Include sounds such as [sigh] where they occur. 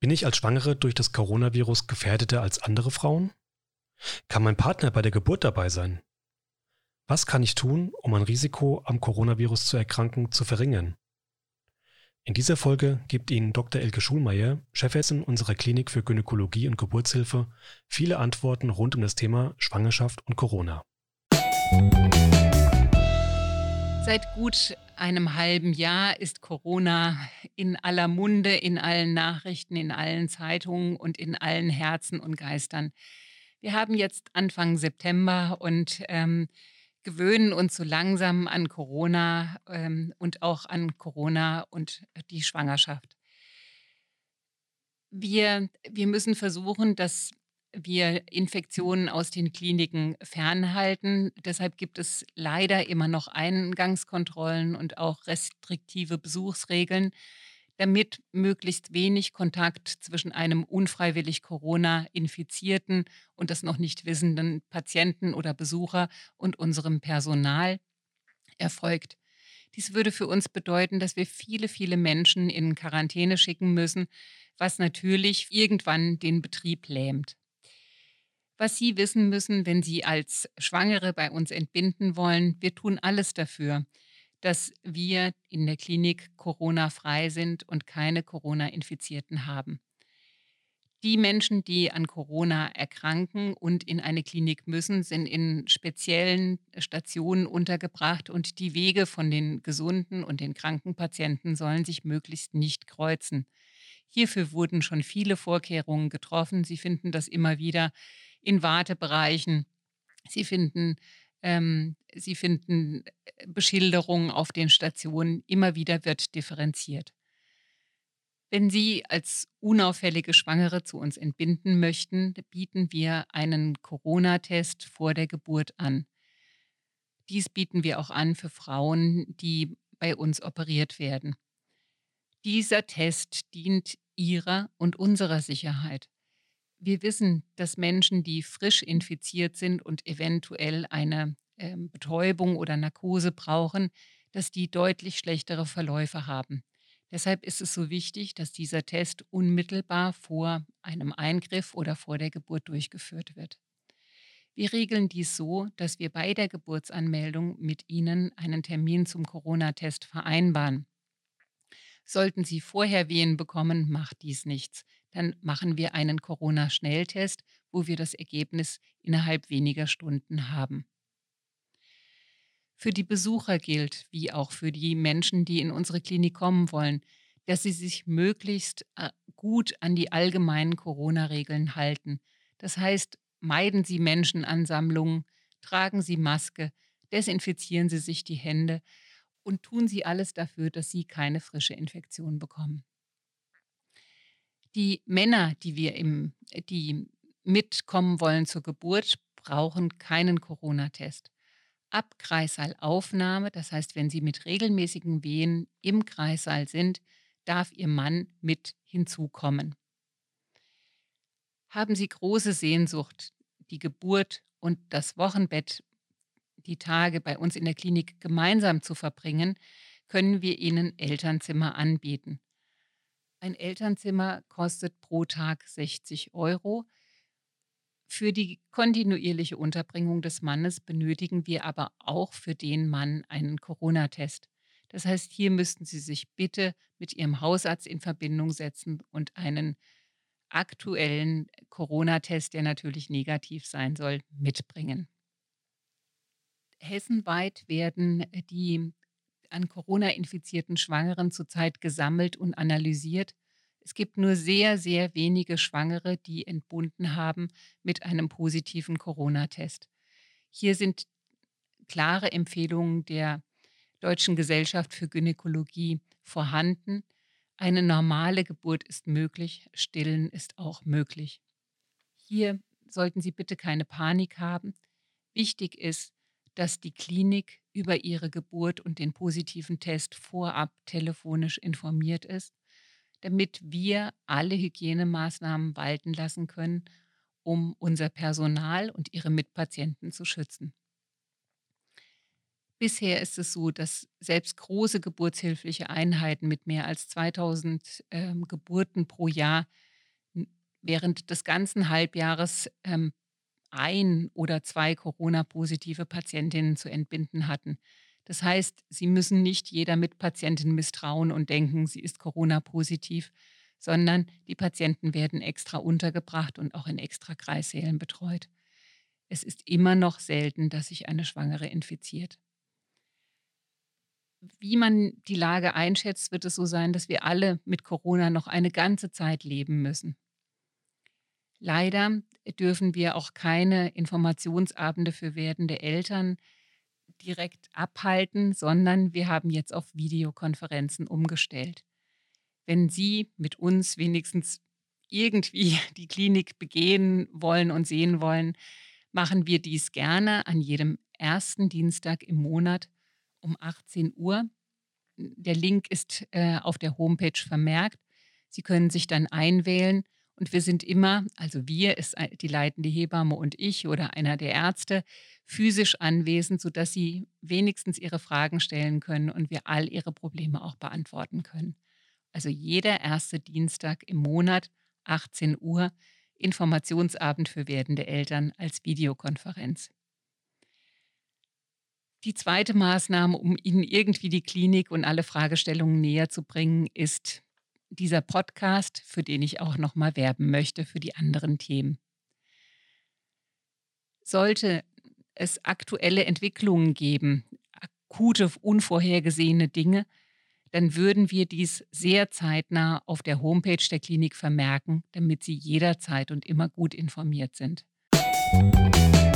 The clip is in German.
Bin ich als Schwangere durch das Coronavirus gefährdeter als andere Frauen? Kann mein Partner bei der Geburt dabei sein? Was kann ich tun, um ein Risiko am Coronavirus zu erkranken zu verringern? In dieser Folge gibt Ihnen Dr. Elke Schulmeier, Chefärztin unserer Klinik für Gynäkologie und Geburtshilfe, viele Antworten rund um das Thema Schwangerschaft und Corona. Seit gut einem halben Jahr ist Corona in aller Munde, in allen Nachrichten, in allen Zeitungen und in allen Herzen und Geistern. Wir haben jetzt Anfang September und ähm, gewöhnen uns so langsam an Corona ähm, und auch an Corona und die Schwangerschaft. Wir, wir müssen versuchen, dass wir Infektionen aus den Kliniken fernhalten. Deshalb gibt es leider immer noch Eingangskontrollen und auch restriktive Besuchsregeln, damit möglichst wenig Kontakt zwischen einem unfreiwillig Corona-infizierten und das noch nicht wissenden Patienten oder Besucher und unserem Personal erfolgt. Dies würde für uns bedeuten, dass wir viele, viele Menschen in Quarantäne schicken müssen, was natürlich irgendwann den Betrieb lähmt was Sie wissen müssen, wenn Sie als Schwangere bei uns entbinden wollen. Wir tun alles dafür, dass wir in der Klinik Corona-frei sind und keine Corona-Infizierten haben. Die Menschen, die an Corona erkranken und in eine Klinik müssen, sind in speziellen Stationen untergebracht und die Wege von den gesunden und den kranken Patienten sollen sich möglichst nicht kreuzen. Hierfür wurden schon viele Vorkehrungen getroffen. Sie finden das immer wieder in Wartebereichen. Sie finden, ähm, sie finden äh, Beschilderungen auf den Stationen. Immer wieder wird differenziert. Wenn Sie als unauffällige Schwangere zu uns entbinden möchten, bieten wir einen Corona-Test vor der Geburt an. Dies bieten wir auch an für Frauen, die bei uns operiert werden. Dieser Test dient Ihrer und unserer Sicherheit. Wir wissen, dass Menschen, die frisch infiziert sind und eventuell eine äh, Betäubung oder Narkose brauchen, dass die deutlich schlechtere Verläufe haben. Deshalb ist es so wichtig, dass dieser Test unmittelbar vor einem Eingriff oder vor der Geburt durchgeführt wird. Wir regeln dies so, dass wir bei der Geburtsanmeldung mit Ihnen einen Termin zum Corona-Test vereinbaren. Sollten Sie vorher Wehen bekommen, macht dies nichts. Dann machen wir einen Corona-Schnelltest, wo wir das Ergebnis innerhalb weniger Stunden haben. Für die Besucher gilt, wie auch für die Menschen, die in unsere Klinik kommen wollen, dass sie sich möglichst äh, gut an die allgemeinen Corona-Regeln halten. Das heißt, meiden Sie Menschenansammlungen, tragen Sie Maske, desinfizieren Sie sich die Hände, und tun Sie alles dafür, dass Sie keine frische Infektion bekommen. Die Männer, die wir im, die mitkommen wollen zur Geburt, brauchen keinen Corona-Test. Ab Kreissaalaufnahme, das heißt, wenn Sie mit regelmäßigen Wehen im Kreissaal sind, darf Ihr Mann mit hinzukommen. Haben Sie große Sehnsucht, die Geburt und das Wochenbett die Tage bei uns in der Klinik gemeinsam zu verbringen, können wir ihnen Elternzimmer anbieten. Ein Elternzimmer kostet pro Tag 60 Euro. Für die kontinuierliche Unterbringung des Mannes benötigen wir aber auch für den Mann einen Corona-Test. Das heißt, hier müssten Sie sich bitte mit Ihrem Hausarzt in Verbindung setzen und einen aktuellen Corona-Test, der natürlich negativ sein soll, mitbringen. Hessenweit werden äh, die an Corona infizierten Schwangeren zurzeit gesammelt und analysiert. Es gibt nur sehr, sehr wenige Schwangere, die entbunden haben mit einem positiven Corona-Test. Hier sind klare Empfehlungen der Deutschen Gesellschaft für Gynäkologie vorhanden. Eine normale Geburt ist möglich, stillen ist auch möglich. Hier sollten Sie bitte keine Panik haben. Wichtig ist, dass die Klinik über ihre Geburt und den positiven Test vorab telefonisch informiert ist, damit wir alle Hygienemaßnahmen walten lassen können, um unser Personal und ihre Mitpatienten zu schützen. Bisher ist es so, dass selbst große geburtshilfliche Einheiten mit mehr als 2000 äh, Geburten pro Jahr während des ganzen Halbjahres ähm, ein oder zwei Corona-positive Patientinnen zu entbinden hatten. Das heißt, Sie müssen nicht jeder Mitpatientin misstrauen und denken, sie ist Corona-positiv, sondern die Patienten werden extra untergebracht und auch in extra Kreissälen betreut. Es ist immer noch selten, dass sich eine Schwangere infiziert. Wie man die Lage einschätzt, wird es so sein, dass wir alle mit Corona noch eine ganze Zeit leben müssen. Leider dürfen wir auch keine Informationsabende für werdende Eltern direkt abhalten, sondern wir haben jetzt auf Videokonferenzen umgestellt. Wenn Sie mit uns wenigstens irgendwie [laughs] die Klinik begehen wollen und sehen wollen, machen wir dies gerne an jedem ersten Dienstag im Monat um 18 Uhr. Der Link ist äh, auf der Homepage vermerkt. Sie können sich dann einwählen und wir sind immer, also wir ist die leitende Hebamme und ich oder einer der Ärzte, physisch anwesend, sodass sie wenigstens ihre Fragen stellen können und wir all ihre Probleme auch beantworten können. Also jeder erste Dienstag im Monat, 18 Uhr, Informationsabend für werdende Eltern als Videokonferenz. Die zweite Maßnahme, um Ihnen irgendwie die Klinik und alle Fragestellungen näher zu bringen, ist dieser Podcast, für den ich auch nochmal werben möchte für die anderen Themen. Sollte es aktuelle Entwicklungen geben, akute, unvorhergesehene Dinge, dann würden wir dies sehr zeitnah auf der Homepage der Klinik vermerken, damit Sie jederzeit und immer gut informiert sind. Musik